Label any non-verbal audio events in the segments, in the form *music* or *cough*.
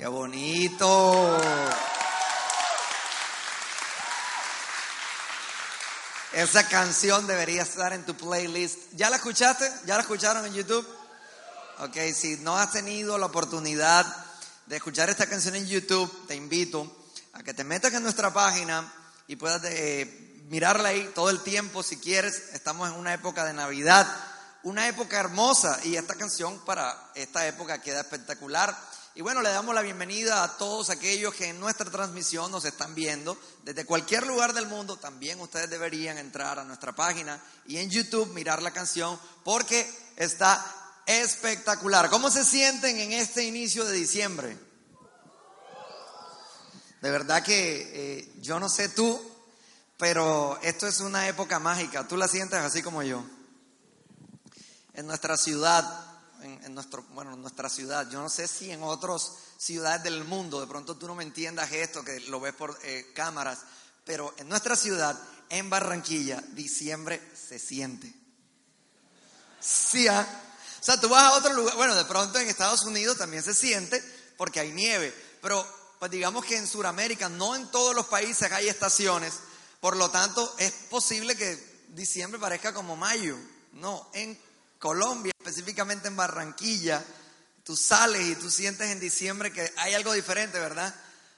Qué bonito. Esa canción debería estar en tu playlist. ¿Ya la escuchaste? ¿Ya la escucharon en YouTube? Ok, si no has tenido la oportunidad de escuchar esta canción en YouTube, te invito a que te metas en nuestra página y puedas eh, mirarla ahí todo el tiempo si quieres. Estamos en una época de Navidad, una época hermosa y esta canción para esta época queda espectacular. Y bueno, le damos la bienvenida a todos aquellos que en nuestra transmisión nos están viendo desde cualquier lugar del mundo. También ustedes deberían entrar a nuestra página y en YouTube mirar la canción porque está espectacular. ¿Cómo se sienten en este inicio de diciembre? De verdad que eh, yo no sé tú, pero esto es una época mágica. Tú la sientes así como yo. En nuestra ciudad en, nuestro, bueno, en nuestra ciudad. Yo no sé si en otras ciudades del mundo, de pronto tú no me entiendas esto, que lo ves por eh, cámaras, pero en nuestra ciudad, en Barranquilla, diciembre se siente. Sí, ¿ah? O sea, tú vas a otro lugar, bueno, de pronto en Estados Unidos también se siente porque hay nieve, pero pues digamos que en Sudamérica, no en todos los países hay estaciones, por lo tanto es posible que diciembre parezca como mayo. No, en Colombia, específicamente en Barranquilla, tú sales y tú sientes en diciembre que hay algo diferente, ¿verdad?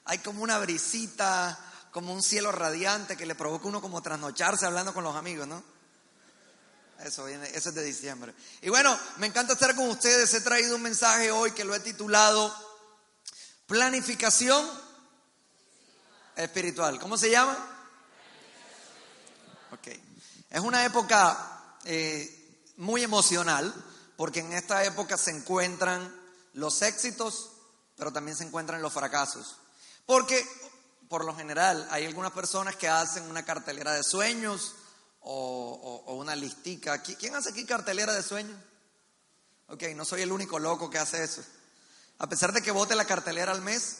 Hay como una brisita, como un cielo radiante que le provoca uno como trasnocharse hablando con los amigos, ¿no? Eso viene, eso es de diciembre. Y bueno, me encanta estar con ustedes. He traído un mensaje hoy que lo he titulado Planificación espiritual. ¿Cómo se llama? Ok. Es una época eh, muy emocional, porque en esta época se encuentran los éxitos, pero también se encuentran los fracasos. Porque, por lo general, hay algunas personas que hacen una cartelera de sueños o, una listica. ¿Quién hace aquí cartelera de sueños? Ok, no soy el único loco que hace eso. A pesar de que vote la cartelera al mes,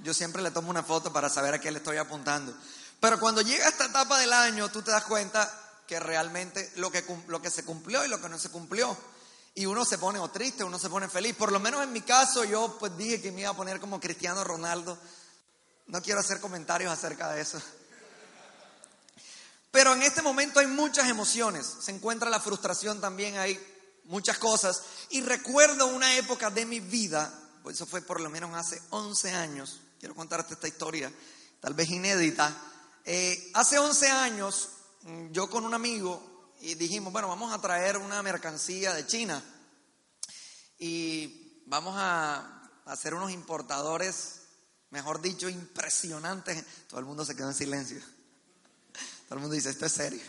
yo siempre le tomo una foto para saber a qué le estoy apuntando. Pero cuando llega esta etapa del año, tú te das cuenta que realmente lo que, lo que se cumplió y lo que no se cumplió. Y uno se pone o triste, uno se pone feliz. Por lo menos en mi caso yo pues dije que me iba a poner como Cristiano Ronaldo. No quiero hacer comentarios acerca de eso. Pero en este momento hay muchas emociones. Se encuentra la frustración también, hay muchas cosas. Y recuerdo una época de mi vida, pues eso fue por lo menos hace 11 años. Quiero contarte esta historia, tal vez inédita. Eh, hace 11 años yo con un amigo y dijimos, bueno, vamos a traer una mercancía de China y vamos a hacer unos importadores, mejor dicho, impresionantes. Todo el mundo se quedó en silencio. Todo el mundo dice, esto es serio.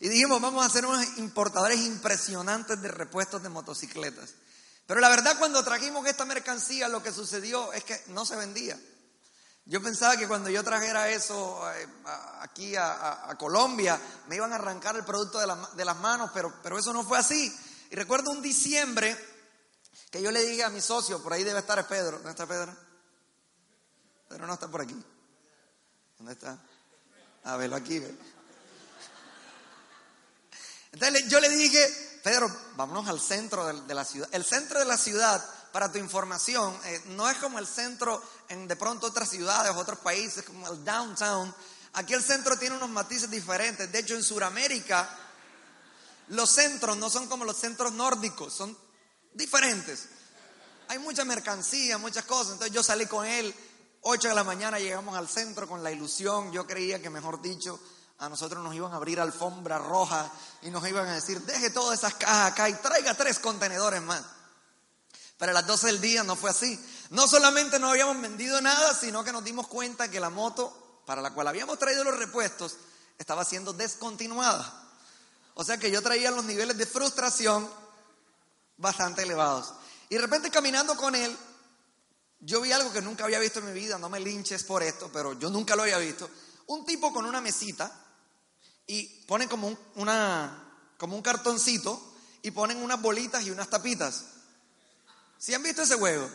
Y dijimos, vamos a hacer unos importadores impresionantes de repuestos de motocicletas. Pero la verdad, cuando trajimos esta mercancía, lo que sucedió es que no se vendía. Yo pensaba que cuando yo trajera eso eh, aquí a, Colombia, me iban a arrancar el producto de, las manos, pero, pero eso no fue así. Y recuerdo un diciembre que yo le dije a mi socio, por ahí debe estar Pedro. ¿Dónde está Pedro? Pedro no está por aquí. ¿Dónde está? A verlo aquí. Entonces yo le dije, Pedro, vámonos al centro de la ciudad. El centro de la ciudad para tu información, eh, no es como el centro en de pronto otras ciudades, otros países, como el downtown. Aquí el centro tiene unos matices diferentes. De hecho, en Sudamérica, los centros no son como los centros nórdicos, son diferentes. Hay mucha mercancía, muchas cosas. Entonces yo salí con él, 8 de la mañana llegamos al centro con la ilusión. Yo creía que, mejor dicho, a nosotros nos iban a abrir alfombra roja y nos iban a decir, deje todas esas cajas acá y traiga tres contenedores más. Pero a las 12 del día no fue así. No solamente no habíamos vendido nada, sino que nos dimos cuenta que la moto para la cual habíamos traído los repuestos estaba siendo descontinuada. O sea que yo traía los niveles de frustración bastante elevados. Y de repente caminando con él, yo vi algo que nunca había visto en mi vida, no me linches por esto, pero yo nunca lo había visto. Un tipo con una mesita y ponen como un, como un cartoncito y ponen unas bolitas y unas tapitas. ¿Sí han visto ese juego?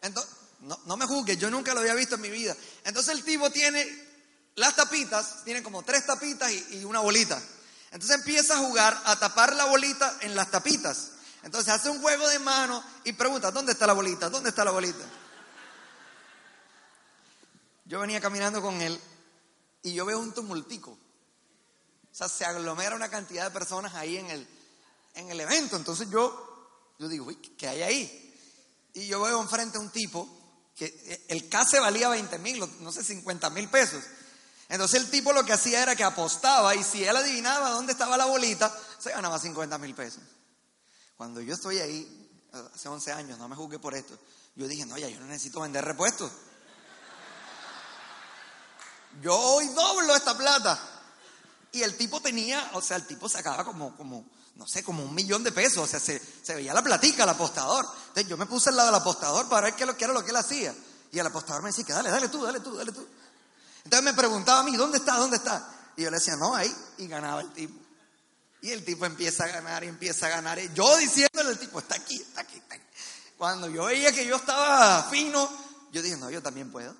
Entonces, no, me juzgues, yo nunca lo había visto en mi vida. Entonces el tipo tiene las tapitas, tiene como tres tapitas y, una bolita. Entonces empieza a jugar a tapar la bolita en las tapitas. Entonces hace un juego de manos y pregunta, ¿dónde está la bolita? ¿Dónde está la bolita? Yo venía caminando con él y yo veo un tumultico. O sea, se aglomera una cantidad de personas ahí en el, en el evento. Entonces yo, yo digo, ¿qué hay ahí? Y yo veo enfrente a un tipo que el case valía 20 mil, no sé, 50 mil pesos. Entonces el tipo lo que hacía era que apostaba y si él adivinaba dónde estaba la bolita, se ganaba 50 mil pesos. Cuando yo estoy ahí, hace 11 años, no me juzgué por esto, yo dije, no, ya yo no necesito vender repuestos. Yo hoy doblo esta plata. Y el tipo tenía, o sea, el tipo sacaba como, como, no sé, como un millón de pesos. O sea, se, veía la platica, el apostador. Entonces yo me puse al lado del apostador para ver qué, lo, era lo que él hacía. Y el apostador me decía, dale, dale tú, dale tú, dale tú. Entonces me preguntaba a mí, ¿dónde está? ¿Dónde está? Y yo le decía, no, ahí. Y ganaba el tipo. Y el tipo empieza a ganar y empieza a ganar. Yo diciéndole al tipo, está aquí, está aquí, está aquí. Cuando yo veía que yo estaba fino, yo dije, no, yo también puedo.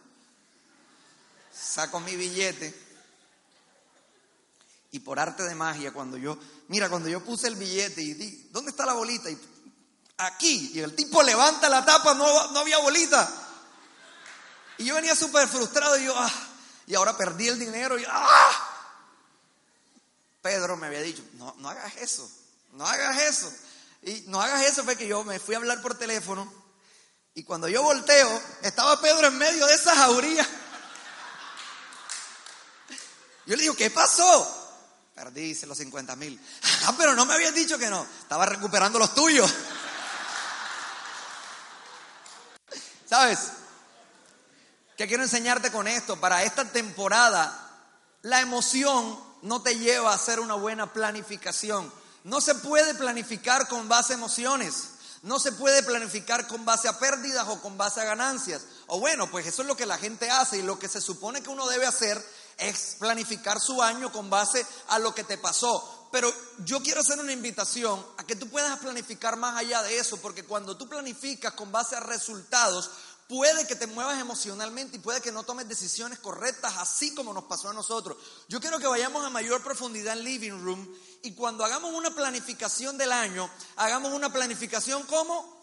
Saco mi billete. Y por arte de magia, cuando yo, mira, cuando yo puse el billete y di, ¿dónde está la bolita? Y aquí. Y el tipo levanta la tapa, no, no había bolita. Y yo venía súper frustrado y yo, ah, y ahora perdí el dinero y, ah. Pedro me había dicho, no, no hagas eso, no hagas eso. Y no hagas eso porque yo me fui a hablar por teléfono y cuando yo volteo, estaba Pedro en medio de esa jauría. Yo le digo, ¿qué pasó? Perdí los 50 mil. *laughs* Ah, pero no me habías dicho que no. Estaba recuperando los tuyos. *laughs* ¿Sabes? ¿Qué quiero enseñarte con esto? Para esta temporada, la emoción no te lleva a hacer una buena planificación. No se puede planificar con base a emociones. No se puede planificar con base a pérdidas o con base a ganancias. O bueno, pues eso es lo que la gente hace y lo que se supone que uno debe hacer es planificar su año con base a lo que te pasó. Pero yo quiero hacer una invitación a que tú puedas planificar más allá de eso, porque cuando tú planificas con base a resultados, puede que te muevas emocionalmente y puede que no tomes decisiones correctas, así como nos pasó a nosotros. Yo quiero que vayamos a mayor profundidad en Living Room y cuando hagamos una planificación del año, hagamos una planificación como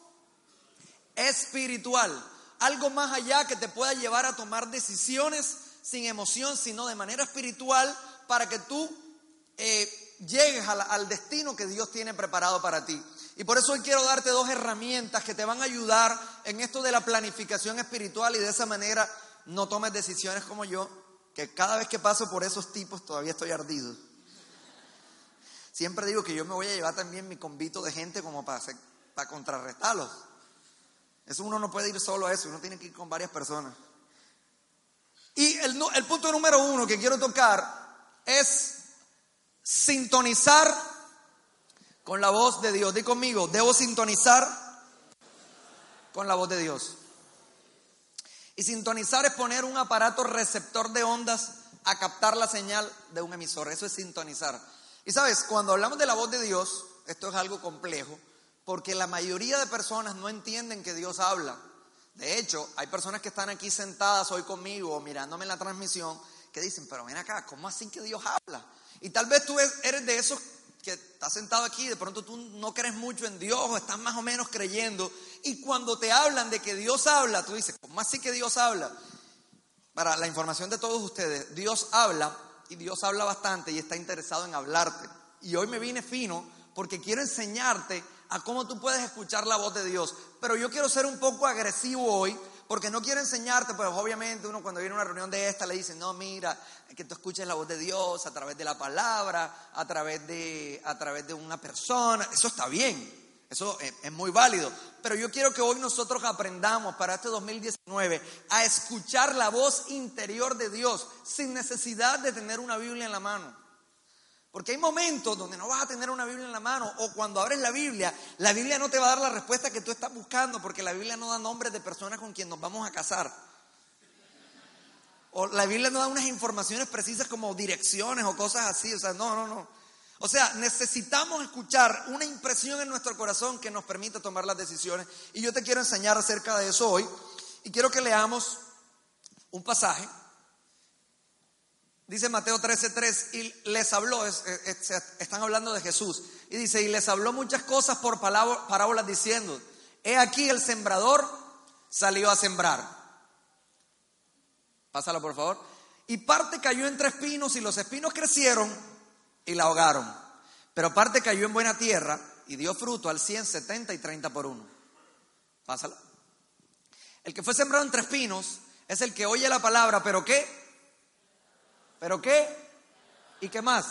espiritual, algo más allá que te pueda llevar a tomar decisiones sin emoción, sino de manera espiritual, para que tú eh, llegues al destino que Dios tiene preparado para ti. Y por eso hoy quiero darte dos herramientas que te van a ayudar en esto de la planificación espiritual y de esa manera no tomes decisiones como yo, que cada vez que paso por esos tipos todavía estoy ardido. Siempre digo que yo me voy a llevar también mi convito de gente como para, para contrarrestarlos. Eso uno no puede ir solo a eso, uno tiene que ir con varias personas. Y el, punto número uno que quiero tocar es sintonizar con la voz de Dios. Di conmigo, debo sintonizar con la voz de Dios. Y sintonizar es poner un aparato receptor de ondas a captar la señal de un emisor. Eso es sintonizar. Y sabes, cuando hablamos de la voz de Dios, esto es algo complejo, porque la mayoría de personas no entienden que Dios habla. De hecho, hay personas que están aquí sentadas hoy conmigo mirándome en la transmisión que dicen, pero ven acá, ¿cómo así que Dios habla? Y tal vez tú eres de esos que estás sentado aquí, de pronto tú no crees mucho en Dios o estás más o menos creyendo, y cuando te hablan de que Dios habla, tú dices, ¿cómo así que Dios habla? Para la información de todos ustedes, Dios habla y Dios habla bastante y está interesado en hablarte. Y hoy me vine fino porque quiero enseñarte a cómo tú puedes escuchar la voz de Dios. Pero yo quiero ser un poco agresivo hoy porque no quiero enseñarte, pues obviamente uno cuando viene a una reunión de esta le dice, no, mira, que tú escuches la voz de Dios a través de la palabra, a través de, a través de una persona. Eso está bien, eso es, es muy válido. Pero yo quiero que hoy nosotros aprendamos para este 2019 a escuchar la voz interior de Dios sin necesidad de tener una Biblia en la mano. Porque hay momentos donde no vas a tener una Biblia en la mano o cuando abres la Biblia, la Biblia no te va a dar la respuesta que tú estás buscando porque la Biblia no da nombres de personas con quien nos vamos a casar. O la Biblia no da unas informaciones precisas como direcciones o cosas así. O sea, no, no, no. O sea, necesitamos escuchar una impresión en nuestro corazón que nos permita tomar las decisiones. Y yo te quiero enseñar acerca de eso hoy. Y quiero que leamos un pasaje Dice Mateo 13:3 y les habló, están hablando de Jesús, y dice, y les habló muchas cosas por parábolas diciendo, he aquí el sembrador salió a sembrar. Pásalo por favor. Y parte cayó entre espinos y los espinos crecieron y la ahogaron. Pero parte cayó en buena tierra y dio fruto al 100, 70 y 30 por uno. Pásalo. El que fue sembrado entre espinos es el que oye la palabra, pero ¿qué? ¿Pero qué? ¿Y qué más?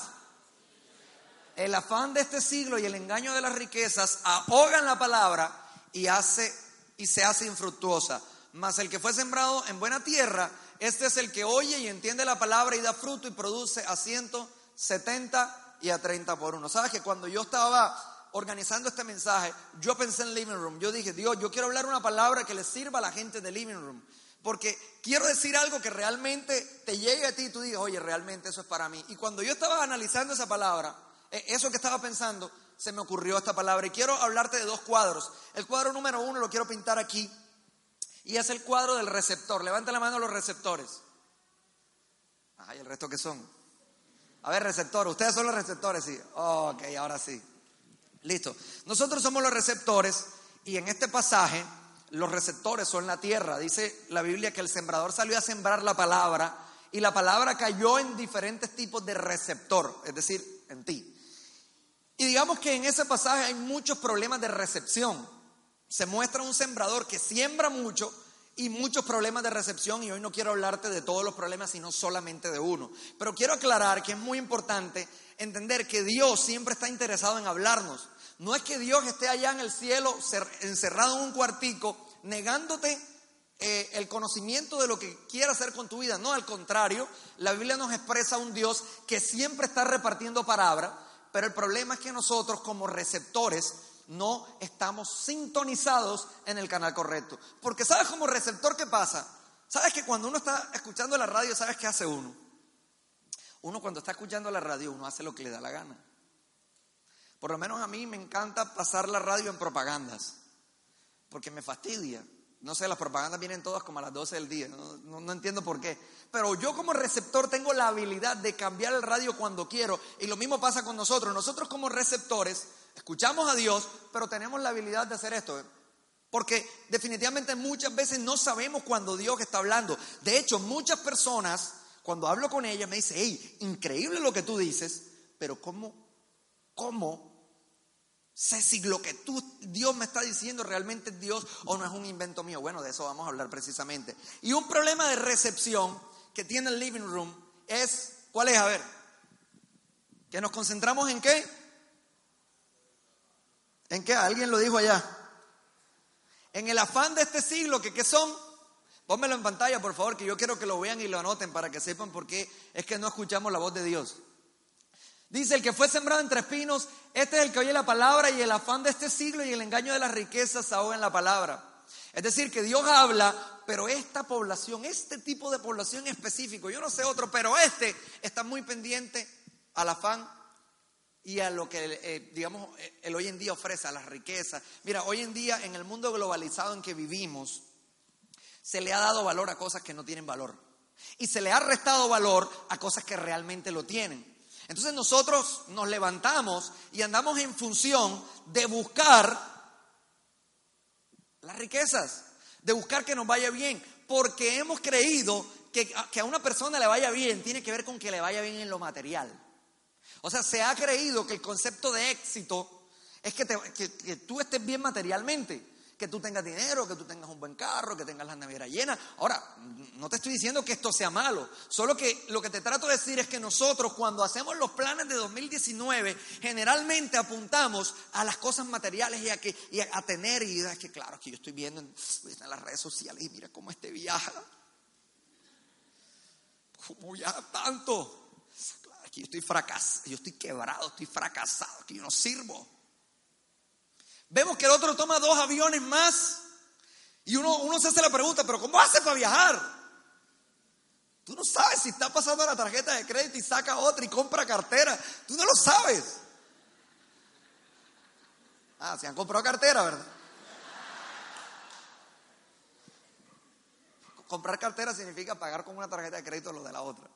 El afán de este siglo y el engaño de las riquezas ahogan la palabra y, hace, y se hace infructuosa. Mas el que fue sembrado en buena tierra, este es el que oye y entiende la palabra y da fruto y produce a 170 y a 30 por uno. ¿Sabes que cuando yo estaba organizando este mensaje, yo pensé en Living Room. Yo dije, Dios, yo quiero hablar una palabra que le sirva a la gente de Living Room. Porque quiero decir algo que realmente te llegue a ti y tú digas, oye, realmente eso es para mí. Y cuando yo estaba analizando esa palabra, eh, eso que estaba pensando, se me ocurrió esta palabra. Y quiero hablarte de dos cuadros. El cuadro número uno lo quiero pintar aquí. Y es el cuadro del receptor. Levanta la mano los receptores. Ajá, ¿y el resto qué son? A ver, receptor. Ustedes son los receptores, sí. ok, ahora sí. Listo. Nosotros somos los receptores. Y en este pasaje los receptores son la tierra. Dice la Biblia que el sembrador salió a sembrar la palabra y la palabra cayó en diferentes tipos de receptor, es decir, en ti. Y digamos que en ese pasaje hay muchos problemas de recepción. Se muestra un sembrador que siembra mucho y muchos problemas de recepción y hoy no quiero hablarte de todos los problemas, sino solamente de uno. Pero quiero aclarar que es muy importante entender que Dios siempre está interesado en hablarnos. No es que Dios esté allá en el cielo encerrado en un cuartico negándote eh, el conocimiento de lo que quiere hacer con tu vida. No, al contrario, la Biblia nos expresa un Dios que siempre está repartiendo palabra, pero el problema es que nosotros como receptores no estamos sintonizados en el canal correcto. Porque sabes como receptor qué pasa? Sabes que cuando uno está escuchando la radio, ¿sabes qué hace uno? Uno cuando está escuchando la radio, uno hace lo que le da la gana. Por lo menos a mí me encanta pasar la radio en propagandas, porque me fastidia. No sé, las propagandas vienen todas como a las 12 del día, no, entiendo por qué. Pero yo como receptor tengo la habilidad de cambiar el radio cuando quiero y lo mismo pasa con nosotros. Nosotros como receptores escuchamos a Dios, pero tenemos la habilidad de hacer esto. Porque definitivamente muchas veces no sabemos cuando Dios está hablando. De hecho, muchas personas, cuando hablo con ellas, me dicen, hey, increíble lo que tú dices, pero ¿cómo, cómo sé si lo que tú, Dios me está diciendo realmente es Dios o no es un invento mío. Bueno, de eso vamos a hablar precisamente. Y un problema de recepción que tiene el living room es, ¿cuál es? A ver, que nos concentramos en qué? ¿En qué? Alguien lo dijo allá. En el afán de este siglo, que qué son? Pónmelo en pantalla, por favor, que yo quiero que lo vean y lo anoten para que sepan por qué es que no escuchamos la voz de Dios. Dice, el que fue sembrado entre espinos, este es el que oye la palabra y el afán de este siglo y el engaño de las riquezas ahoga en la palabra. Es decir, que Dios habla, pero esta población, este tipo de población específico, yo no sé otro, pero este está muy pendiente al afán y a lo que, eh, digamos, el hoy en día ofrece, a las riquezas. Mira, hoy en día en el mundo globalizado en que vivimos, se le ha dado valor a cosas que no tienen valor. Y se le ha restado valor a cosas que realmente lo tienen. Entonces nosotros nos levantamos y andamos en función de buscar las riquezas, de buscar que nos vaya bien, porque hemos creído que, a una persona le vaya bien tiene que ver con que le vaya bien en lo material. O sea, se ha creído que el concepto de éxito es que, que tú estés bien materialmente que tú tengas dinero, que tú tengas un buen carro, que tengas la nevera llena. Ahora, no te estoy diciendo que esto sea malo, solo que lo que te trato de decir es que nosotros cuando hacemos los planes de 2019, generalmente apuntamos a las cosas materiales y a, que, a, tener, y es que claro, que yo estoy viendo en, las redes sociales y mira cómo este viaja. ¿Cómo viaja tanto? Claro, que yo estoy fracasado, yo estoy quebrado, estoy fracasado, que yo no sirvo. Vemos que el otro toma dos aviones más y uno, uno se hace la pregunta, pero ¿cómo hace para viajar? Tú no sabes si está pasando la tarjeta de crédito y saca otra y compra cartera. Tú no lo sabes. Ah, se han comprado cartera, ¿verdad? Comprar cartera significa pagar con una tarjeta de crédito lo de la otra.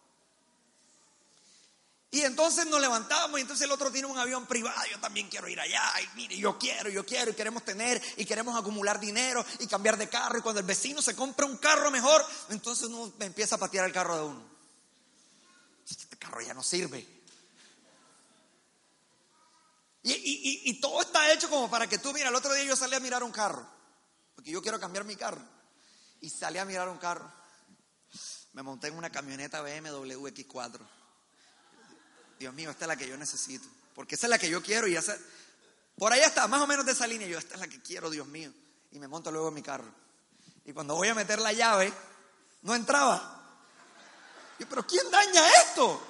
Y entonces nos levantamos y entonces el otro tiene un avión privado, yo también quiero ir allá, y mire, yo quiero, yo quiero, y queremos tener, y queremos acumular dinero, y cambiar de carro, y cuando el vecino se compra un carro mejor, entonces uno empieza a patear el carro de uno. Este carro ya no sirve. Y, y todo está hecho como para que tú, mira, el otro día yo salí a mirar un carro, porque yo quiero cambiar mi carro, y salí a mirar un carro. Me monté en una camioneta BMW X4 Dios mío, esta es la que yo necesito. Porque esa es la que yo quiero y esa, por ahí está, más o menos de esa línea. Yo, esta es la que quiero, Dios mío. Y me monto luego en mi carro. Y cuando voy a meter la llave, no entraba. Y, pero ¿quién daña esto?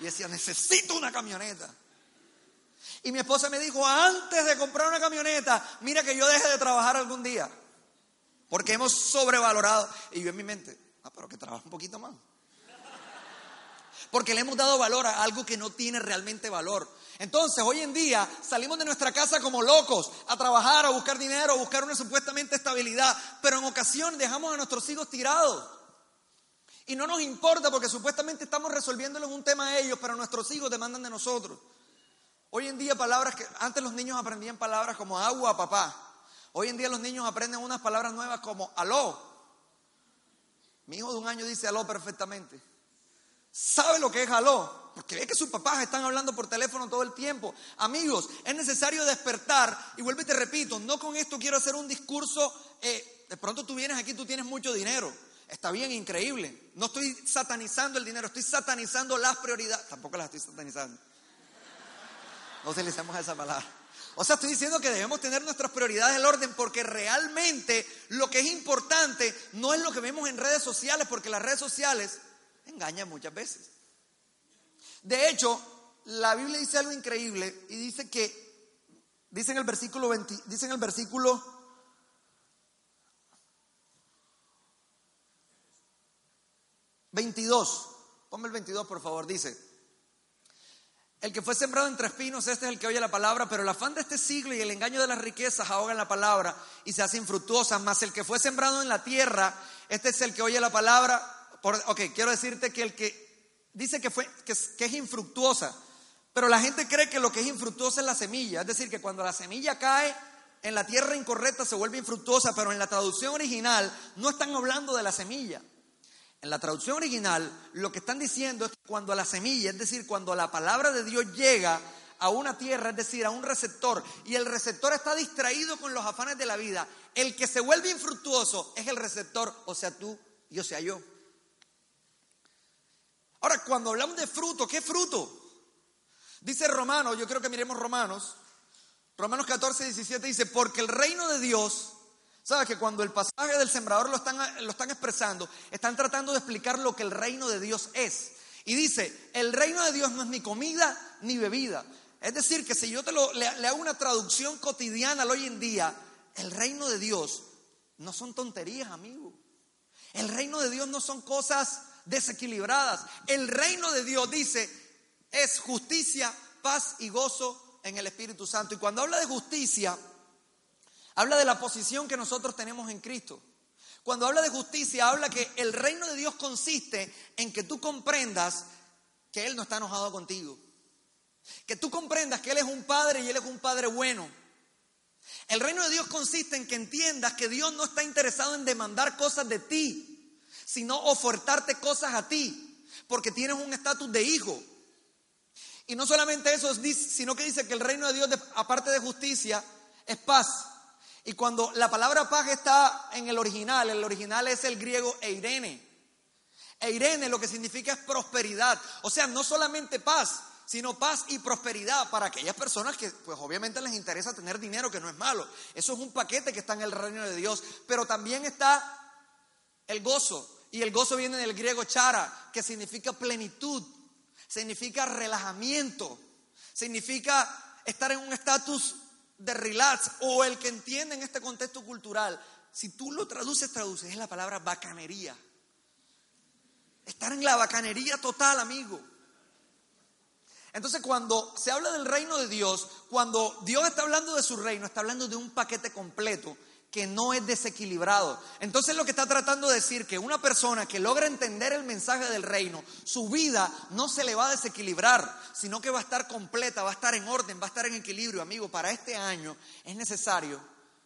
Y decía, necesito una camioneta. Y mi esposa me dijo, antes de comprar una camioneta, mira que yo deje de trabajar algún día. Porque hemos sobrevalorado. Y yo en mi mente, ah, pero que trabaje un poquito más porque le hemos dado valor a algo que no tiene realmente valor. Entonces, hoy en día salimos de nuestra casa como locos a trabajar, a buscar dinero, a buscar una supuestamente estabilidad, pero en ocasión dejamos a nuestros hijos tirados. Y no nos importa porque supuestamente estamos resolviéndolo un tema a ellos, pero nuestros hijos demandan de nosotros. Hoy en día palabras que antes los niños aprendían palabras como agua, papá. Hoy en día los niños aprenden unas palabras nuevas como aló. Mi hijo de un año dice aló perfectamente sabe lo que es aló, porque ve que sus papás están hablando por teléfono todo el tiempo. Amigos, es necesario despertar, y vuelvo y te repito, no con esto quiero hacer un discurso, eh, de pronto tú vienes aquí, tú tienes mucho dinero, está bien, increíble. No estoy satanizando el dinero, estoy satanizando las prioridades, tampoco las estoy satanizando. No utilicemos esa palabra. O sea, estoy diciendo que debemos tener nuestras prioridades en orden porque realmente lo que es importante no es lo que vemos en redes sociales, porque las redes sociales engaña muchas veces. De hecho, la Biblia dice algo increíble y dice que, dice en el versículo 20, dice en el versículo 22, ponme el 22 por favor, dice, el que fue sembrado entre espinos, este es el que oye la palabra, pero el afán de este siglo y el engaño de las riquezas ahogan la palabra y se hace infructuosa, más el que fue sembrado en la tierra, este es el que oye la palabra ok, quiero decirte que el que dice que, fue, que, es infructuosa, pero la gente cree que lo que es infructuosa es la semilla, es decir, que cuando la semilla cae en la tierra incorrecta se vuelve infructuosa, pero en la traducción original no están hablando de la semilla. En la traducción original lo que están diciendo es que cuando la semilla, es decir, cuando la palabra de Dios llega a una tierra, es decir, a un receptor, y el receptor está distraído con los afanes de la vida, el que se vuelve infructuoso es el receptor, o sea tú y o sea yo. Ahora, cuando hablamos de fruto, ¿qué fruto? Dice Romanos, yo creo que miremos Romanos, Romanos 14, 17 dice, porque el reino de Dios, ¿sabes que cuando el pasaje del sembrador lo están, lo están expresando, están tratando de explicar lo que el reino de Dios es? Y dice, el reino de Dios no es ni comida ni bebida. Es decir, que si yo te lo, le, le hago una traducción cotidiana al hoy en día, el reino de Dios no son tonterías, amigo. El reino de Dios no son cosas desequilibradas. El reino de Dios dice es justicia, paz y gozo en el Espíritu Santo. Y cuando habla de justicia, habla de la posición que nosotros tenemos en Cristo. Cuando habla de justicia, habla que el reino de Dios consiste en que tú comprendas que Él no está enojado contigo. Que tú comprendas que Él es un padre y Él es un padre bueno. El reino de Dios consiste en que entiendas que Dios no está interesado en demandar cosas de ti sino ofertarte cosas a ti, porque tienes un estatus de hijo. Y no solamente eso, sino que dice que el reino de Dios, aparte de justicia, es paz. Y cuando la palabra paz está en el original, el original es el griego eirene. Eirene lo que significa es prosperidad. O sea, no solamente paz, sino paz y prosperidad para aquellas personas que pues obviamente les interesa tener dinero, que no es malo. Eso es un paquete que está en el reino de Dios. Pero también está el gozo, y el gozo viene del griego chara, que significa plenitud, significa relajamiento, significa estar en un estatus de relax o el que entiende en este contexto cultural. Si tú lo traduces, traduces, es la palabra bacanería. Estar en la bacanería total, amigo. Entonces cuando se habla del reino de Dios, cuando Dios está hablando de su reino, está hablando de un paquete completo que no es desequilibrado. Entonces lo que está tratando de decir que una persona que logra entender el mensaje del reino, su vida no se le va a desequilibrar, sino que va a estar completa, va a estar en orden, va a estar en equilibrio. Amigo, para este año es necesario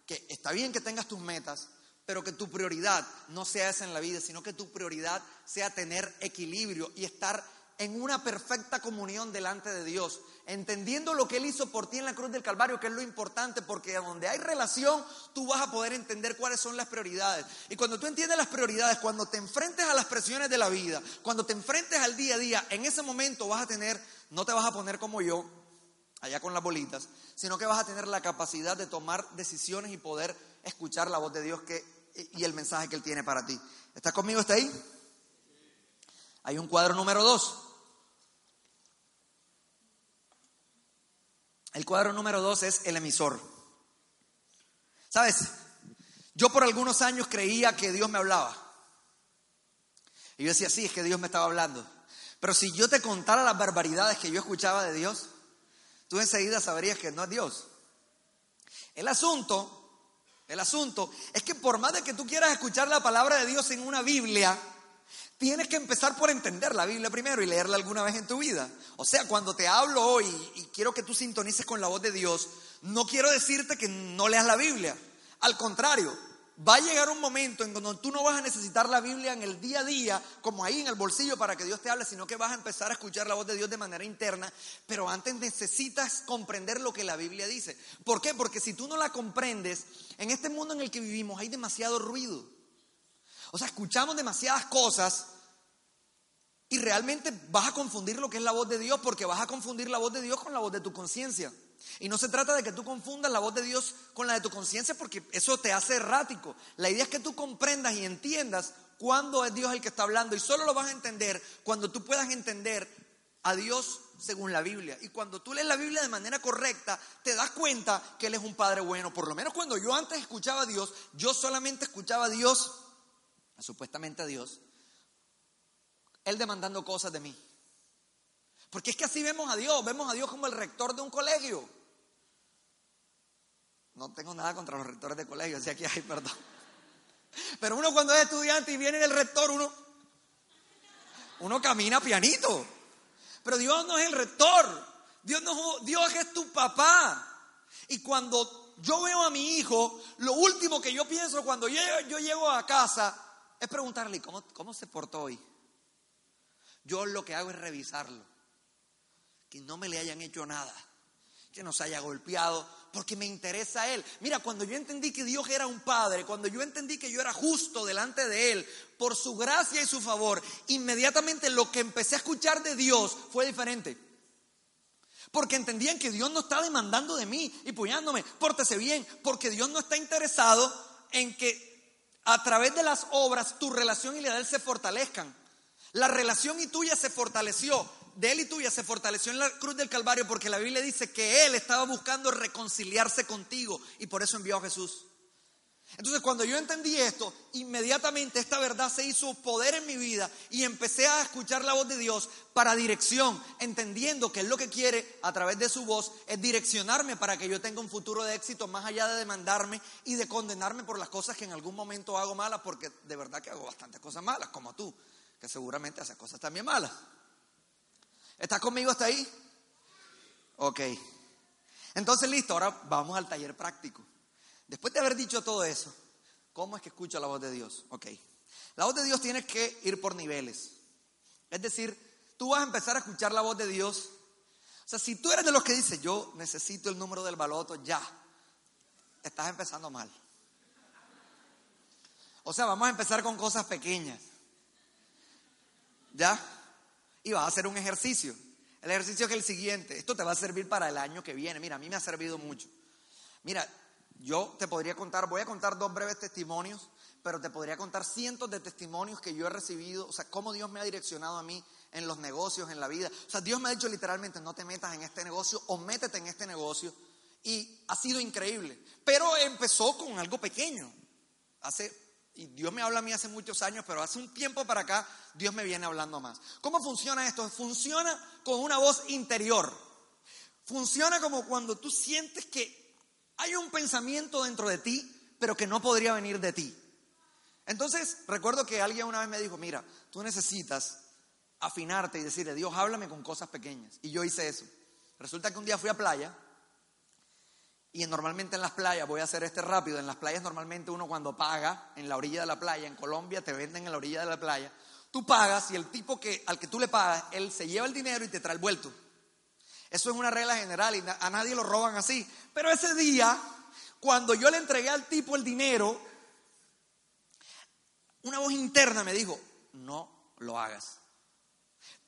que está bien que tengas tus metas, pero que tu prioridad no sea esa en la vida, sino que tu prioridad sea tener equilibrio y estar en una perfecta comunión delante de Dios, entendiendo lo que Él hizo por ti en la cruz del Calvario, que es lo importante, porque donde hay relación, tú vas a poder entender cuáles son las prioridades. Y cuando tú entiendes las prioridades, cuando te enfrentes a las presiones de la vida, cuando te enfrentes al día a día, en ese momento vas a tener, no te vas a poner como yo, allá con las bolitas, sino que vas a tener la capacidad de tomar decisiones y poder escuchar la voz de Dios que, y el mensaje que Él tiene para ti. ¿Estás conmigo? ¿Está ahí? Hay un cuadro número dos. El cuadro número dos es el emisor. ¿Sabes? Yo por algunos años creía que Dios me hablaba. Y yo decía, sí, es que Dios me estaba hablando. Pero si yo te contara las barbaridades que yo escuchaba de Dios, tú enseguida sabrías que no es Dios. El asunto, el asunto es que por más de que tú quieras escuchar la palabra de Dios en una Biblia, Tienes que empezar por entender la Biblia primero y leerla alguna vez en tu vida. O sea, cuando te hablo hoy y quiero que tú sintonices con la voz de Dios, no quiero decirte que no leas la Biblia. Al contrario, va a llegar un momento en donde tú no vas a necesitar la Biblia en el día a día, como ahí en el bolsillo para que Dios te hable, sino que vas a empezar a escuchar la voz de Dios de manera interna, pero antes necesitas comprender lo que la Biblia dice. ¿Por qué? Porque si tú no la comprendes, en este mundo en el que vivimos hay demasiado ruido. O sea, escuchamos demasiadas cosas y realmente vas a confundir lo que es la voz de Dios porque vas a confundir la voz de Dios con la voz de tu conciencia. Y no se trata de que tú confundas la voz de Dios con la de tu conciencia porque eso te hace errático. La idea es que tú comprendas y entiendas cuándo es Dios el que está hablando y solo lo vas a entender cuando tú puedas entender a Dios según la Biblia. Y cuando tú lees la Biblia de manera correcta, te das cuenta que Él es un Padre bueno. Por lo menos cuando yo antes escuchaba a Dios, yo solamente escuchaba a Dios supuestamente a Dios, Él demandando cosas de mí. Porque es que así vemos a Dios, vemos a Dios como el rector de un colegio. No tengo nada contra los rectores de colegio, así aquí hay perdón. Pero uno cuando es estudiante y viene el rector, uno, uno camina pianito. Pero Dios no es el rector, Dios, no, Dios es tu papá. Y cuando yo veo a mi hijo, lo último que yo pienso cuando yo, yo llego a casa es preguntarle, ¿cómo, ¿cómo se portó hoy? Yo lo que hago es revisarlo. Que no me le hayan hecho nada. Que no se haya golpeado. Porque me interesa a Él. Mira, cuando yo entendí que Dios era un Padre, cuando yo entendí que yo era justo delante de Él, por su gracia y su favor, inmediatamente lo que empecé a escuchar de Dios fue diferente. Porque entendían que Dios no está demandando de mí y puyándome, pórtese bien, porque Dios no está interesado en que a través de las obras tu relación y la de Él se fortalezcan. La relación y tuya se fortaleció, de Él y tuya se fortaleció en la cruz del Calvario porque la Biblia dice que Él estaba buscando reconciliarse contigo y por eso envió a Jesús. Entonces cuando yo entendí esto, inmediatamente esta verdad se hizo poder en mi vida y empecé a escuchar la voz de Dios para dirección, entendiendo que Él lo que quiere a través de su voz es direccionarme para que yo tenga un futuro de éxito más allá de demandarme y de condenarme por las cosas que en algún momento hago malas, porque de verdad que hago bastantes cosas malas, como tú, que seguramente haces cosas también malas. ¿Estás conmigo hasta ahí? Ok. Entonces listo, ahora vamos al taller práctico. Después de haber dicho todo eso, ¿cómo es que escucho la voz de Dios? Ok. La voz de Dios tiene que ir por niveles. Es decir, tú vas a empezar a escuchar la voz de Dios. O sea, si tú eres de los que dice, yo necesito el número del baloto ya, estás empezando mal. O sea, vamos a empezar con cosas pequeñas. ¿Ya? Y vas a hacer un ejercicio. El ejercicio es el siguiente. Esto te va a servir para el año que viene. Mira, a mí me ha servido mucho. Mira, yo te podría contar, voy a contar dos breves testimonios, pero te podría contar cientos de testimonios que yo he recibido, o sea, cómo Dios me ha direccionado a mí en los negocios, en la vida. O sea, Dios me ha dicho literalmente, no te metas en este negocio o métete en este negocio. Y ha sido increíble. Pero empezó con algo pequeño. Hace, y Dios me habla a mí hace muchos años, pero hace un tiempo para acá Dios me viene hablando más. ¿Cómo funciona esto? Funciona con una voz interior. Funciona como cuando tú sientes que hay un pensamiento dentro de ti pero que no podría venir de ti. Entonces, recuerdo que alguien una vez me dijo, mira, tú necesitas afinarte y decirle, Dios, háblame con cosas pequeñas. Y yo hice eso. Resulta que un día fui a playa y normalmente en las playas, voy a hacer este rápido, en las playas normalmente uno cuando paga en la orilla de la playa, en Colombia te venden en la orilla de la playa, tú pagas y el tipo que, al que tú le pagas, él se lleva el dinero y te trae el vuelto. Eso es una regla general y a nadie lo roban así. Pero ese día, cuando yo le entregué al tipo el dinero, una voz interna me dijo, no lo hagas.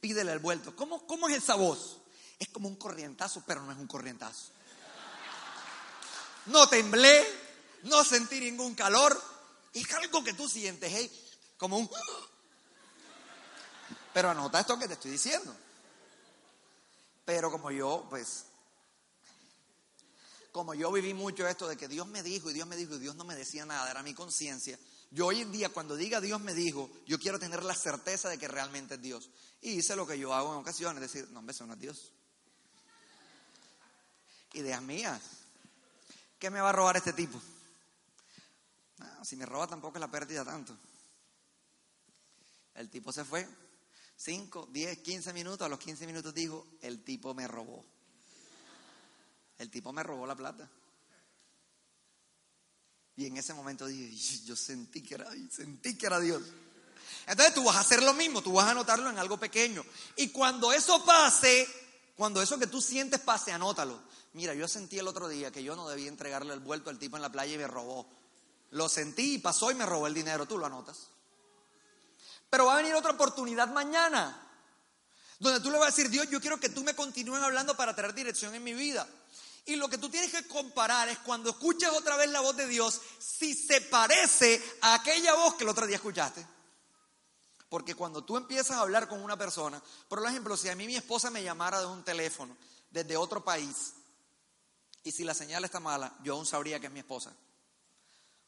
Pídele el vuelto. ¿Cómo, ¿Cómo es esa voz? Es como un corrientazo, pero no es un corrientazo. No temblé, no sentí ningún calor. Es algo que tú sientes, hey, como un... Pero anota esto que te estoy diciendo. Pero como yo, pues, como yo viví mucho esto de que Dios me dijo y Dios me dijo y Dios no me decía nada, era mi conciencia. Yo hoy en día cuando diga Dios me dijo, yo quiero tener la certeza de que realmente es Dios. Y hice lo que yo hago en ocasiones, decir, no, hombre, eso no es Dios. Ideas mías. ¿Qué me va a robar este tipo? si me roba tampoco es la pérdida tanto. El tipo se fue, 5, 10, 15 minutos, a los 15 minutos dijo, el tipo me robó. El tipo me robó la plata. Y en ese momento dije, yo sentí que era, sentí que era Dios. Entonces tú vas a hacer lo mismo, tú vas a anotarlo en algo pequeño. Y cuando eso pase, cuando eso que tú sientes pase, anótalo. Mira, yo sentí el otro día que yo no debía entregarle el vuelto al tipo en la playa y me robó. Lo sentí y pasó y me robó el dinero, tú lo anotas. Pero va a venir otra oportunidad mañana, donde tú le vas a decir, Dios, yo quiero que tú me continúes hablando para traer dirección en mi vida. Y lo que tú tienes que comparar es cuando escuchas otra vez la voz de Dios, si se parece a aquella voz que el otro día escuchaste. Porque cuando tú empiezas a hablar con una persona, por ejemplo, si a mí mi esposa me llamara de un teléfono desde otro país, y si la señal está mala, yo aún sabría que es mi esposa,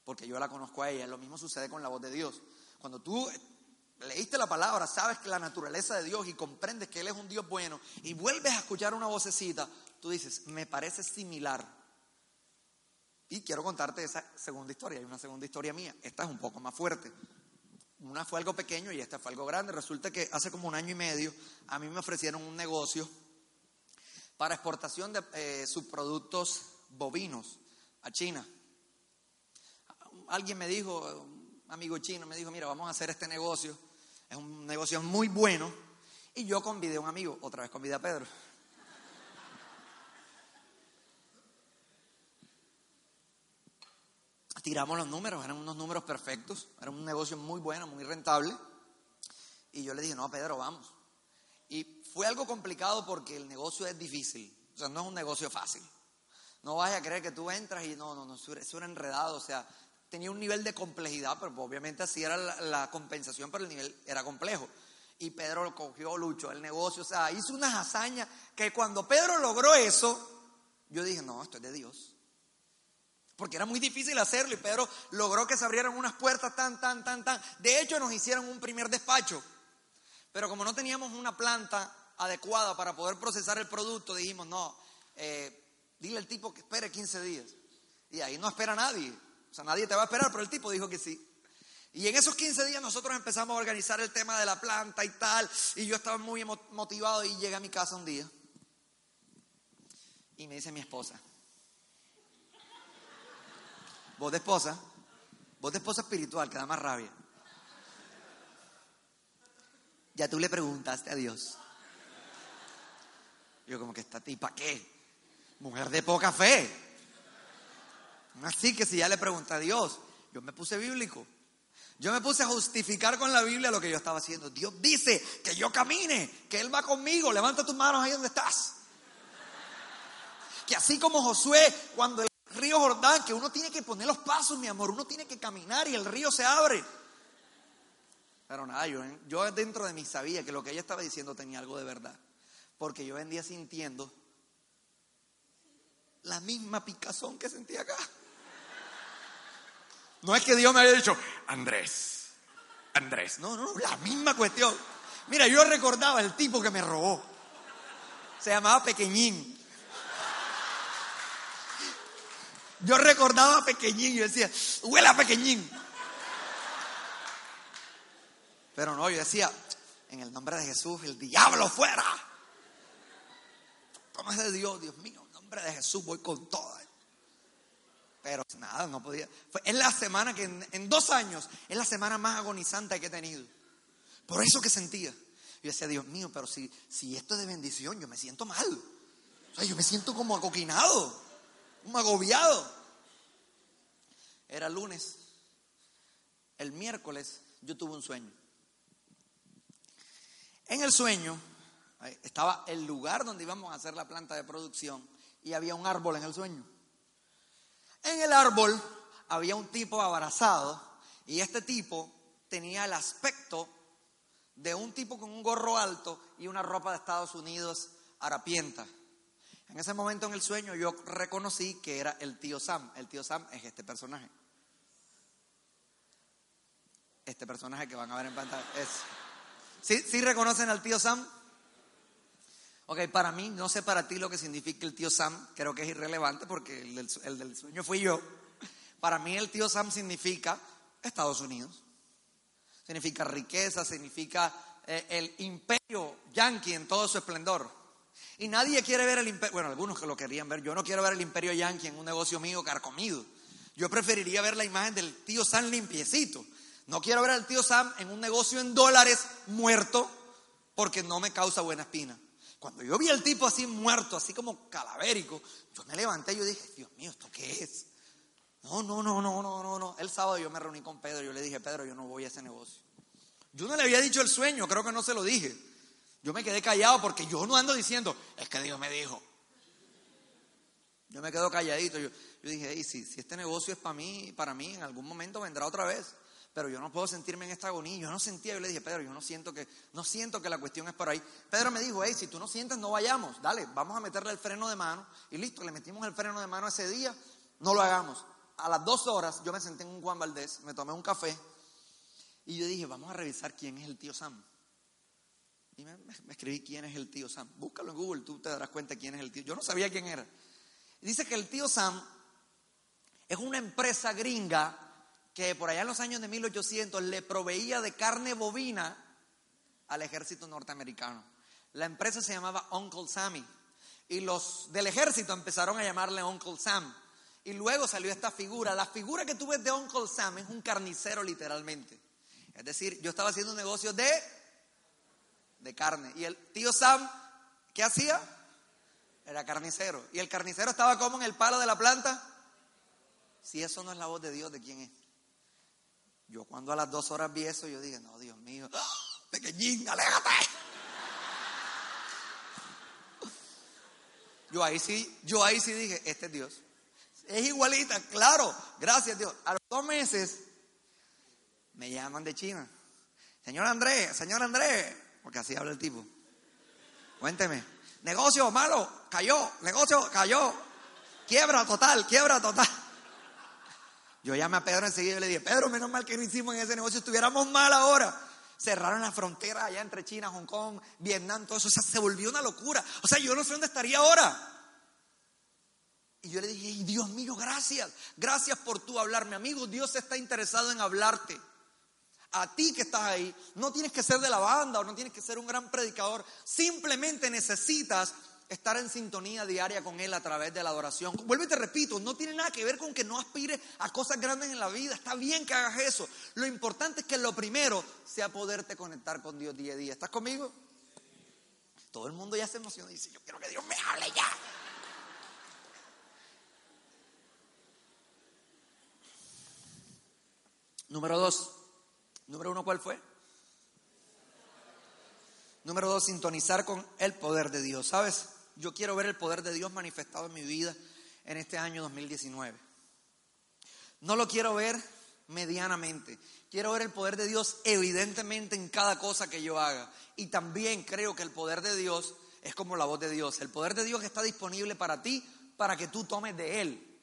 porque yo la conozco a ella. Lo mismo sucede con la voz de Dios. Cuando tú leíste la palabra, sabes que la naturaleza de Dios y comprendes que Él es un Dios bueno y vuelves a escuchar una vocecita, tú dices, me parece similar. Y quiero contarte esa segunda historia. Hay una segunda historia mía. Esta es un poco más fuerte. Una fue algo pequeño y esta fue algo grande. Resulta que hace como un año y medio a mí me ofrecieron un negocio para exportación de eh, subproductos bovinos a China. Alguien me dijo, amigo chino me dijo, mira, vamos a hacer este negocio es un negocio muy bueno. Y yo convidé a un amigo, otra vez convidé a Pedro. Tiramos los números, eran unos números perfectos, era un negocio muy bueno, muy rentable. Y yo le dije, no, Pedro, vamos. Y fue algo complicado porque el negocio es difícil, o sea, no es un negocio fácil. No vayas a creer que tú entras y no, no, no, eso era enredado, o sea, tenía un nivel de complejidad, pero obviamente así era la, compensación, pero el nivel era complejo. Y Pedro lo cogió, luchó el negocio, o sea, hizo unas hazañas que cuando Pedro logró eso, yo dije, no, esto es de Dios. Porque era muy difícil hacerlo y Pedro logró que se abrieran unas puertas tan, tan, tan, tan. De hecho, nos hicieron un primer despacho. Pero como no teníamos una planta adecuada para poder procesar el producto, dijimos, no, eh, dile al tipo que espere 15 días. Y ahí no espera nadie. O sea, nadie te va a esperar, pero el tipo dijo que sí. Y en esos 15 días nosotros empezamos a organizar el tema de la planta y tal. Y yo estaba muy motivado y llegué a mi casa un día. Y me dice mi esposa. Vos de esposa, vos de esposa espiritual, que da más rabia. Ya tú le preguntaste a Dios. Yo como que está tipa, ¿qué? Mujer de poca fe. Así que si ya le pregunté a Dios, yo me puse bíblico. Yo me puse a justificar con la Biblia lo que yo estaba haciendo. Dios dice que yo camine, que Él va conmigo. Levanta tus manos ahí donde estás. Que así como Josué, cuando el río Jordán, que uno tiene que poner los pasos, mi amor, uno tiene que caminar y el río se abre. Pero nada, yo, yo dentro de mí sabía que lo que ella estaba diciendo tenía algo de verdad. Porque yo vendía sintiendo la misma picazón que sentía acá. No es que Dios me haya dicho, Andrés, Andrés. No, no, la misma cuestión. Mira, yo recordaba el tipo que me robó. Se llamaba Pequeñín. Yo recordaba a Pequeñín y decía, huele a Pequeñín. Pero no, yo decía, en el nombre de Jesús, el diablo fuera. ¿Cómo es de Dios, Dios mío? En nombre de Jesús voy con todo. Pero nada, no podía. es la semana que en, dos años es la semana más agonizante que he tenido. Por eso que sentía. Yo decía, Dios mío, pero si, si esto es de bendición, yo me siento mal. O sea, yo me siento como acoquinado, como agobiado. Era lunes. El miércoles yo tuve un sueño. En el sueño estaba el lugar donde íbamos a hacer la planta de producción y había un árbol en el sueño. En el árbol había un tipo abrazado y este tipo tenía el aspecto de un tipo con un gorro alto y una ropa de Estados Unidos harapienta. En ese momento en el sueño yo reconocí que era el tío Sam. El tío Sam es este personaje. Este personaje que van a ver en pantalla. Es. ¿Sí, ¿Sí reconocen al tío Sam? Ok, para mí, no sé para ti lo que significa el tío Sam, creo que es irrelevante porque el del, sueño fui yo. Para mí el tío Sam significa Estados Unidos. Significa riqueza, significa eh, el imperio yankee en todo su esplendor. Y nadie quiere ver el imperio, bueno, algunos que lo querían ver, yo no quiero ver el imperio yankee en un negocio mío carcomido. Yo preferiría ver la imagen del tío Sam limpiecito. No quiero ver al tío Sam en un negocio en dólares muerto porque no me causa buena espina. Cuando yo vi al tipo así muerto, así como calavérico, yo me levanté y yo dije, Dios mío, ¿esto qué es? No, no, no, no, no, no, no. El sábado yo me reuní con Pedro y yo le dije, Pedro, yo no voy a ese negocio. Yo no le había dicho el sueño, creo que no se lo dije. Yo me quedé callado porque yo no ando diciendo, es que Dios me dijo. Yo me quedo calladito. Yo, yo dije, hey, si, si este negocio es para mí, para mí, en algún momento vendrá otra vez pero yo no puedo sentirme en esta agonía. Yo no sentía, yo le dije, Pedro, yo no siento que, no siento que la cuestión es por ahí. Pedro me dijo, hey, si tú no sientes, no vayamos, dale, vamos a meterle el freno de mano. Y listo, le metimos el freno de mano ese día, no lo hagamos. A las dos horas yo me senté en un Juan Valdés, me tomé un café y yo dije, vamos a revisar quién es el tío Sam. Y me, me escribí quién es el tío Sam. Búscalo en Google, tú te darás cuenta quién es el tío. Yo no sabía quién era. dice que el tío Sam es una empresa gringa que por allá en los años de 1800 le proveía de carne bovina al ejército norteamericano. La empresa se llamaba Uncle Sammy y los del ejército empezaron a llamarle Uncle Sam. Y luego salió esta figura. La figura que tú ves de Uncle Sam es un carnicero literalmente. Es decir, yo estaba haciendo un negocio de, de carne. Y el tío Sam, ¿qué hacía? Era carnicero. Y el carnicero estaba como en el palo de la planta. Si eso no es la voz de Dios, ¿de quién es? Yo cuando a las dos horas vi eso, yo dije, no, Dios mío, *gasps* pequeñín, aléjate. *laughs* Yo ahí sí, yo ahí sí dije, este es Dios. Es igualita, claro, gracias Dios. A los dos meses me llaman de China. Señor Andrés, señor Andrés, porque así habla el tipo. Cuénteme. Negocio malo, cayó, negocio cayó. Quiebra total, quiebra total. Yo llamé a Pedro enseguida y le dije, Pedro, menos mal que no hicimos en ese negocio, estuviéramos mal ahora. Cerraron la frontera allá entre China, Hong Kong, Vietnam, todo eso. O sea, se volvió una locura. O sea, yo no sé dónde estaría ahora. Y yo le dije, Dios mío, gracias. Gracias por tú hablarme. Amigo, Dios está interesado en hablarte. A ti que estás ahí, no tienes que ser de la banda o no tienes que ser un gran predicador. Simplemente necesitas estar en sintonía diaria con Él a través de la adoración. Vuelvo y te repito, no tiene nada que ver con que no aspires a cosas grandes en la vida. Está bien que hagas eso. Lo importante es que lo primero sea poderte conectar con Dios día a día. ¿Estás conmigo? Todo el mundo ya se emociona y dice, yo quiero que Dios me hable ya. Número dos. Número uno, ¿cuál fue? Número dos, sintonizar con el poder de Dios. ¿Sabes? Yo quiero ver el poder de Dios manifestado en mi vida en este año 2019. No lo quiero ver medianamente. Quiero ver el poder de Dios evidentemente en cada cosa que yo haga. Y también creo que el poder de Dios es como la voz de Dios. El poder de Dios está disponible para ti, para que tú tomes de Él.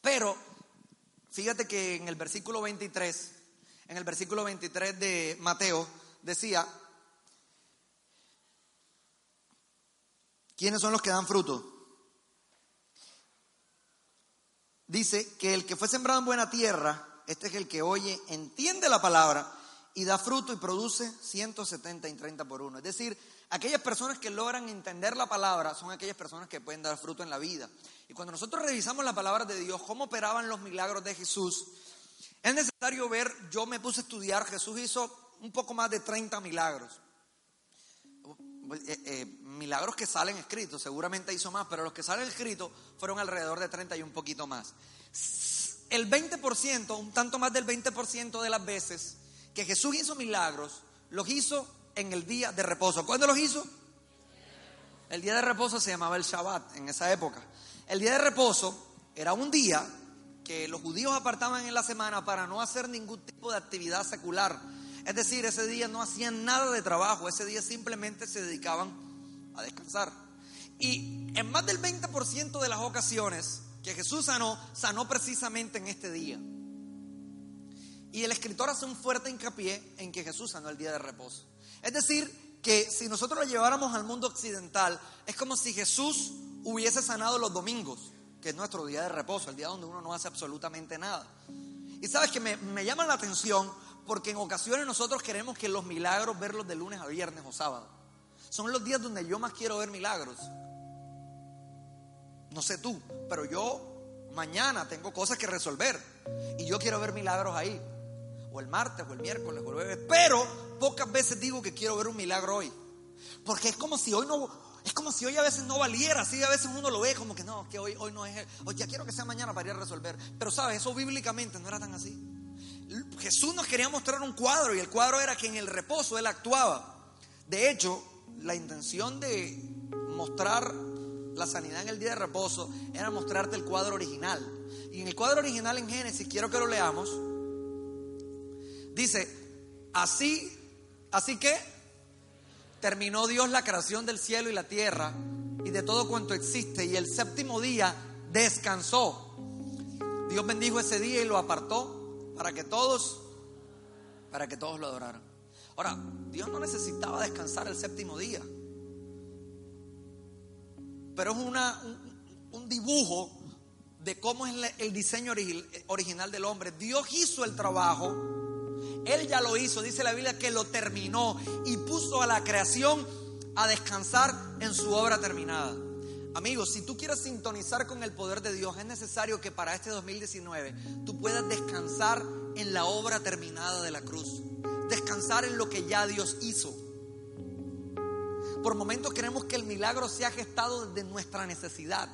Pero fíjate que en el versículo 23, en el versículo 23 de Mateo, decía, ¿Quiénes son los que dan fruto? dice que el que fue sembrado en buena tierra, este es el que oye, entiende la palabra y da fruto y produce 170 y 30 por uno. Es decir, aquellas personas que logran entender la palabra son aquellas personas que pueden dar fruto en la vida. Y cuando nosotros revisamos la palabra de Dios, cómo operaban los milagros de Jesús, es necesario ver, yo me puse a estudiar, Jesús hizo un poco más de 30 milagros. Eh, eh, milagros que salen escritos, seguramente hizo más, pero los que salen escritos fueron alrededor de 30 y un poquito más. El 20%, un tanto más del 20% de las veces que Jesús hizo milagros, los hizo en el día de reposo. ¿Cuándo los hizo? El día de reposo se llamaba el Shabbat en esa época. El día de reposo era un día que los judíos apartaban en la semana para no hacer ningún tipo de actividad secular. Es decir, ese día no hacían nada de trabajo, ese día simplemente se dedicaban a descansar. Y en más del 20% de las ocasiones que Jesús sanó, sanó precisamente en este día. Y el escritor hace un fuerte hincapié en que Jesús sanó el día de reposo. Es decir, que si nosotros lo lleváramos al mundo occidental, es como si Jesús hubiese sanado los domingos, que es nuestro día de reposo, el día donde uno no hace absolutamente nada. Y sabes que me, me llama la atención porque en ocasiones nosotros queremos que los milagros verlos de lunes a viernes o sábado. Son los días donde yo más quiero ver milagros. No sé tú, pero yo mañana tengo cosas que resolver y yo quiero ver milagros ahí o el martes, o el miércoles, o el jueves, pero pocas veces digo que quiero ver un milagro hoy. Porque es como si hoy no, es como si hoy a veces no valiera, así a veces uno lo ve como que no, que hoy, hoy no es, hoy ya quiero que sea mañana para ir a resolver. Pero sabes, eso bíblicamente no era tan así. Jesús nos quería mostrar un cuadro y el cuadro era que en el reposo Él actuaba. De hecho, la intención de mostrar la sanidad en el día de reposo era mostrarte el cuadro original. Y en el cuadro original en Génesis, quiero que lo leamos, Dice, así, así que terminó Dios la creación del cielo y la tierra y de todo cuanto existe y el séptimo día descansó. Dios bendijo ese día y lo apartó para que todos, para que todos lo adoraran. Ahora, Dios no necesitaba descansar el séptimo día, pero es una, un, dibujo de cómo es el diseño original del hombre. Dios hizo el trabajo él ya lo hizo, dice la Biblia que lo terminó y puso a la creación a descansar en su obra terminada. Amigos, si tú quieres sintonizar con el poder de Dios, es necesario que para este 2019 tú puedas descansar en la obra terminada de la cruz. Descansar en lo que ya Dios hizo. Por momentos queremos que el milagro sea gestado desde nuestra necesidad.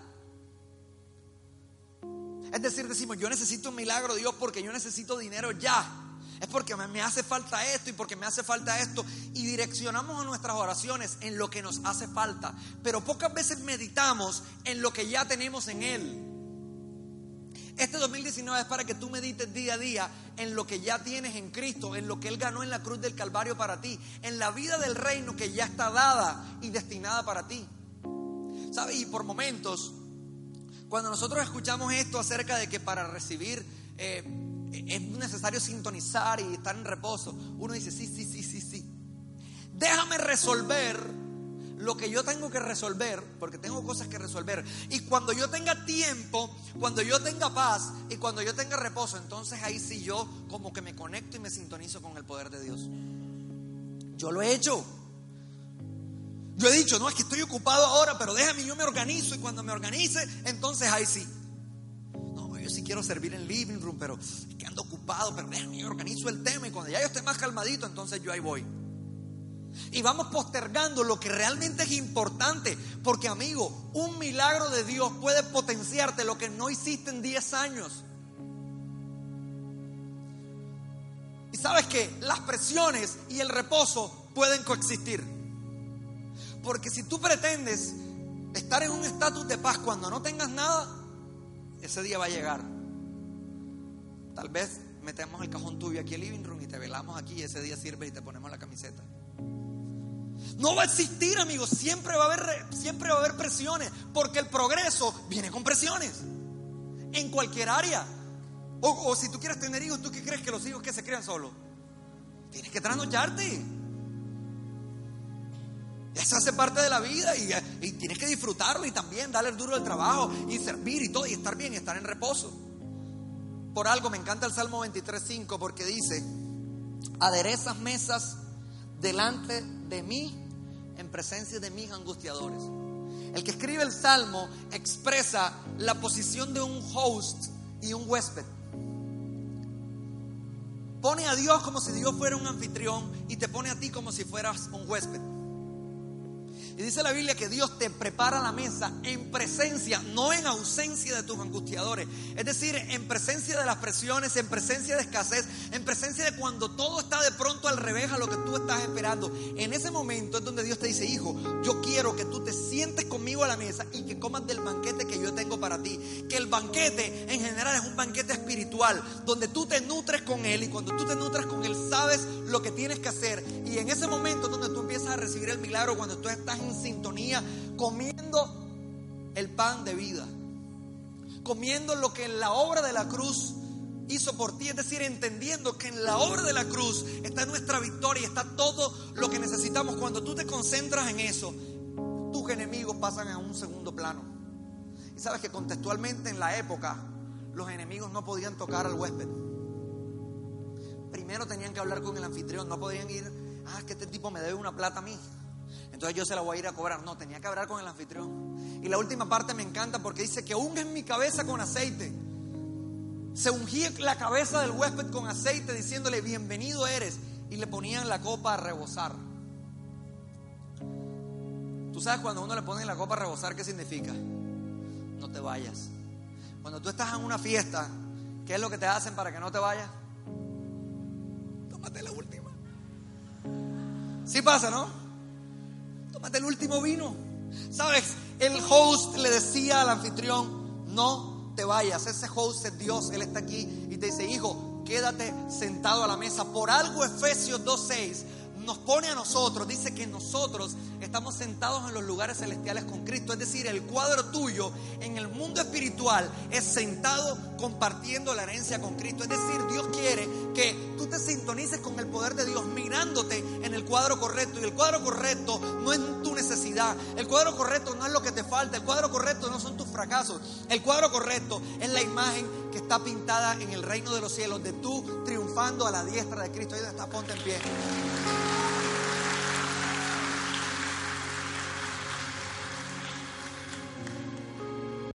Es decir, decimos, yo necesito un milagro, Dios, porque yo necesito dinero ya es porque me hace falta esto y porque me hace falta esto. Y direccionamos nuestras oraciones en lo que nos hace falta. Pero pocas veces meditamos en lo que ya tenemos en Él. Este 2019 es para que tú medites día a día en lo que ya tienes en Cristo, en lo que Él ganó en la cruz del Calvario para ti, en la vida del reino que ya está dada y destinada para ti. ¿Sabes? Y por momentos, cuando nosotros escuchamos esto acerca de que para recibir eh, es necesario sintonizar y estar en reposo. Uno dice, sí, sí, sí, sí, sí. Déjame resolver lo que yo tengo que resolver, porque tengo cosas que resolver. Y cuando yo tenga tiempo, cuando yo tenga paz y cuando yo tenga reposo, entonces ahí sí yo como que me conecto y me sintonizo con el poder de Dios. Yo lo he hecho. Yo he dicho, no, es que estoy ocupado ahora, pero déjame, yo me organizo y cuando me organice, entonces ahí sí sí quiero servir en living room, pero es que ando ocupado, pero déjame, yo organizo el tema y cuando ya yo esté más calmadito, entonces yo ahí voy. Y vamos postergando lo que realmente es importante, porque amigo, un milagro de Dios puede potenciarte lo que no hiciste en 10 años. Y sabes que las presiones y el reposo pueden coexistir. Porque si tú pretendes estar en un estatus de paz cuando no tengas nada, ese día va a llegar. Tal vez metemos el cajón tuyo aquí el living room y te velamos aquí y ese día sirve y te ponemos la camiseta. No va a existir, amigos. Siempre va a haber, siempre va a haber presiones, porque el progreso viene con presiones en cualquier área. O, si tú quieres tener hijos, ¿tú qué crees que los hijos que se crean solos? Tienes que trasnocharte. Eso hace parte de la vida y, tienes que disfrutarlo y también darle duro el trabajo y servir y todo y estar bien y estar en reposo. por algo me encanta el Salmo 23.5 porque dice, aderezas mesas delante de mí en presencia de mis angustiadores. El que escribe el Salmo expresa la posición de un host y un huésped. Pone a Dios como si Dios fuera un anfitrión y te pone a ti como si fueras un huésped. Y dice la Biblia que Dios te prepara la mesa en presencia, no en ausencia de tus angustiadores. Es decir, en presencia de las presiones, en presencia de escasez, en presencia de cuando todo está de pronto al revés a lo que tú estás esperando. En ese momento es donde Dios te dice, hijo, yo quiero que tú te sientes conmigo a la mesa y que comas del banquete que yo tengo para ti. Que el banquete en general es un banquete espiritual, donde tú te nutres con Él y cuando tú te nutres con Él sabes lo que tienes que hacer. Y en ese momento es donde tú empiezas a recibir el milagro, cuando tú estás en sintonía, comiendo el pan de vida, comiendo lo que en la obra de la cruz hizo por ti, es decir, entendiendo que en la obra de la cruz está nuestra victoria, está todo lo que necesitamos. Cuando tú te concentras en eso, tus enemigos pasan a un segundo plano. Y sabes que contextualmente en la época los enemigos no podían tocar al huésped. Primero tenían que hablar con el anfitrión, no podían ir, ah, que este tipo me debe una plata a mí. Entonces yo se la voy a ir a cobrar. No, tenía que hablar con el anfitrión. Y la última parte me encanta porque dice que en mi cabeza con aceite. Se ungía la cabeza del huésped con aceite diciéndole, bienvenido eres. Y le ponían la copa a rebosar. Tú sabes cuando uno le pone la copa a rebosar, ¿qué significa? No te vayas. Cuando tú estás en una fiesta, ¿qué es lo que te hacen para que no te vayas? Tómate la última. Sí pasa, ¿no? Tómate el último vino. ¿Sabes? El host le decía al anfitrión, no te vayas. Ese host es Dios, Él está aquí y te dice, hijo, quédate sentado a la mesa. Por algo Efesios 2.6 nos pone a nosotros, dice que nosotros estamos sentados en los lugares celestiales con Cristo. Es decir, el cuadro tuyo en el mundo espiritual es sentado compartiendo la herencia con Cristo. Es decir, Dios quiere que tú te sintonices con el poder de Dios mirándote en el cuadro correcto. Y el cuadro correcto no es tu necesidad. El cuadro correcto no es lo que te falta. El cuadro correcto no son tus fracasos. El cuadro correcto es la imagen que está pintada en el reino de los cielos de tú triunfando a la diestra de Cristo. Ahí está, ponte en pie.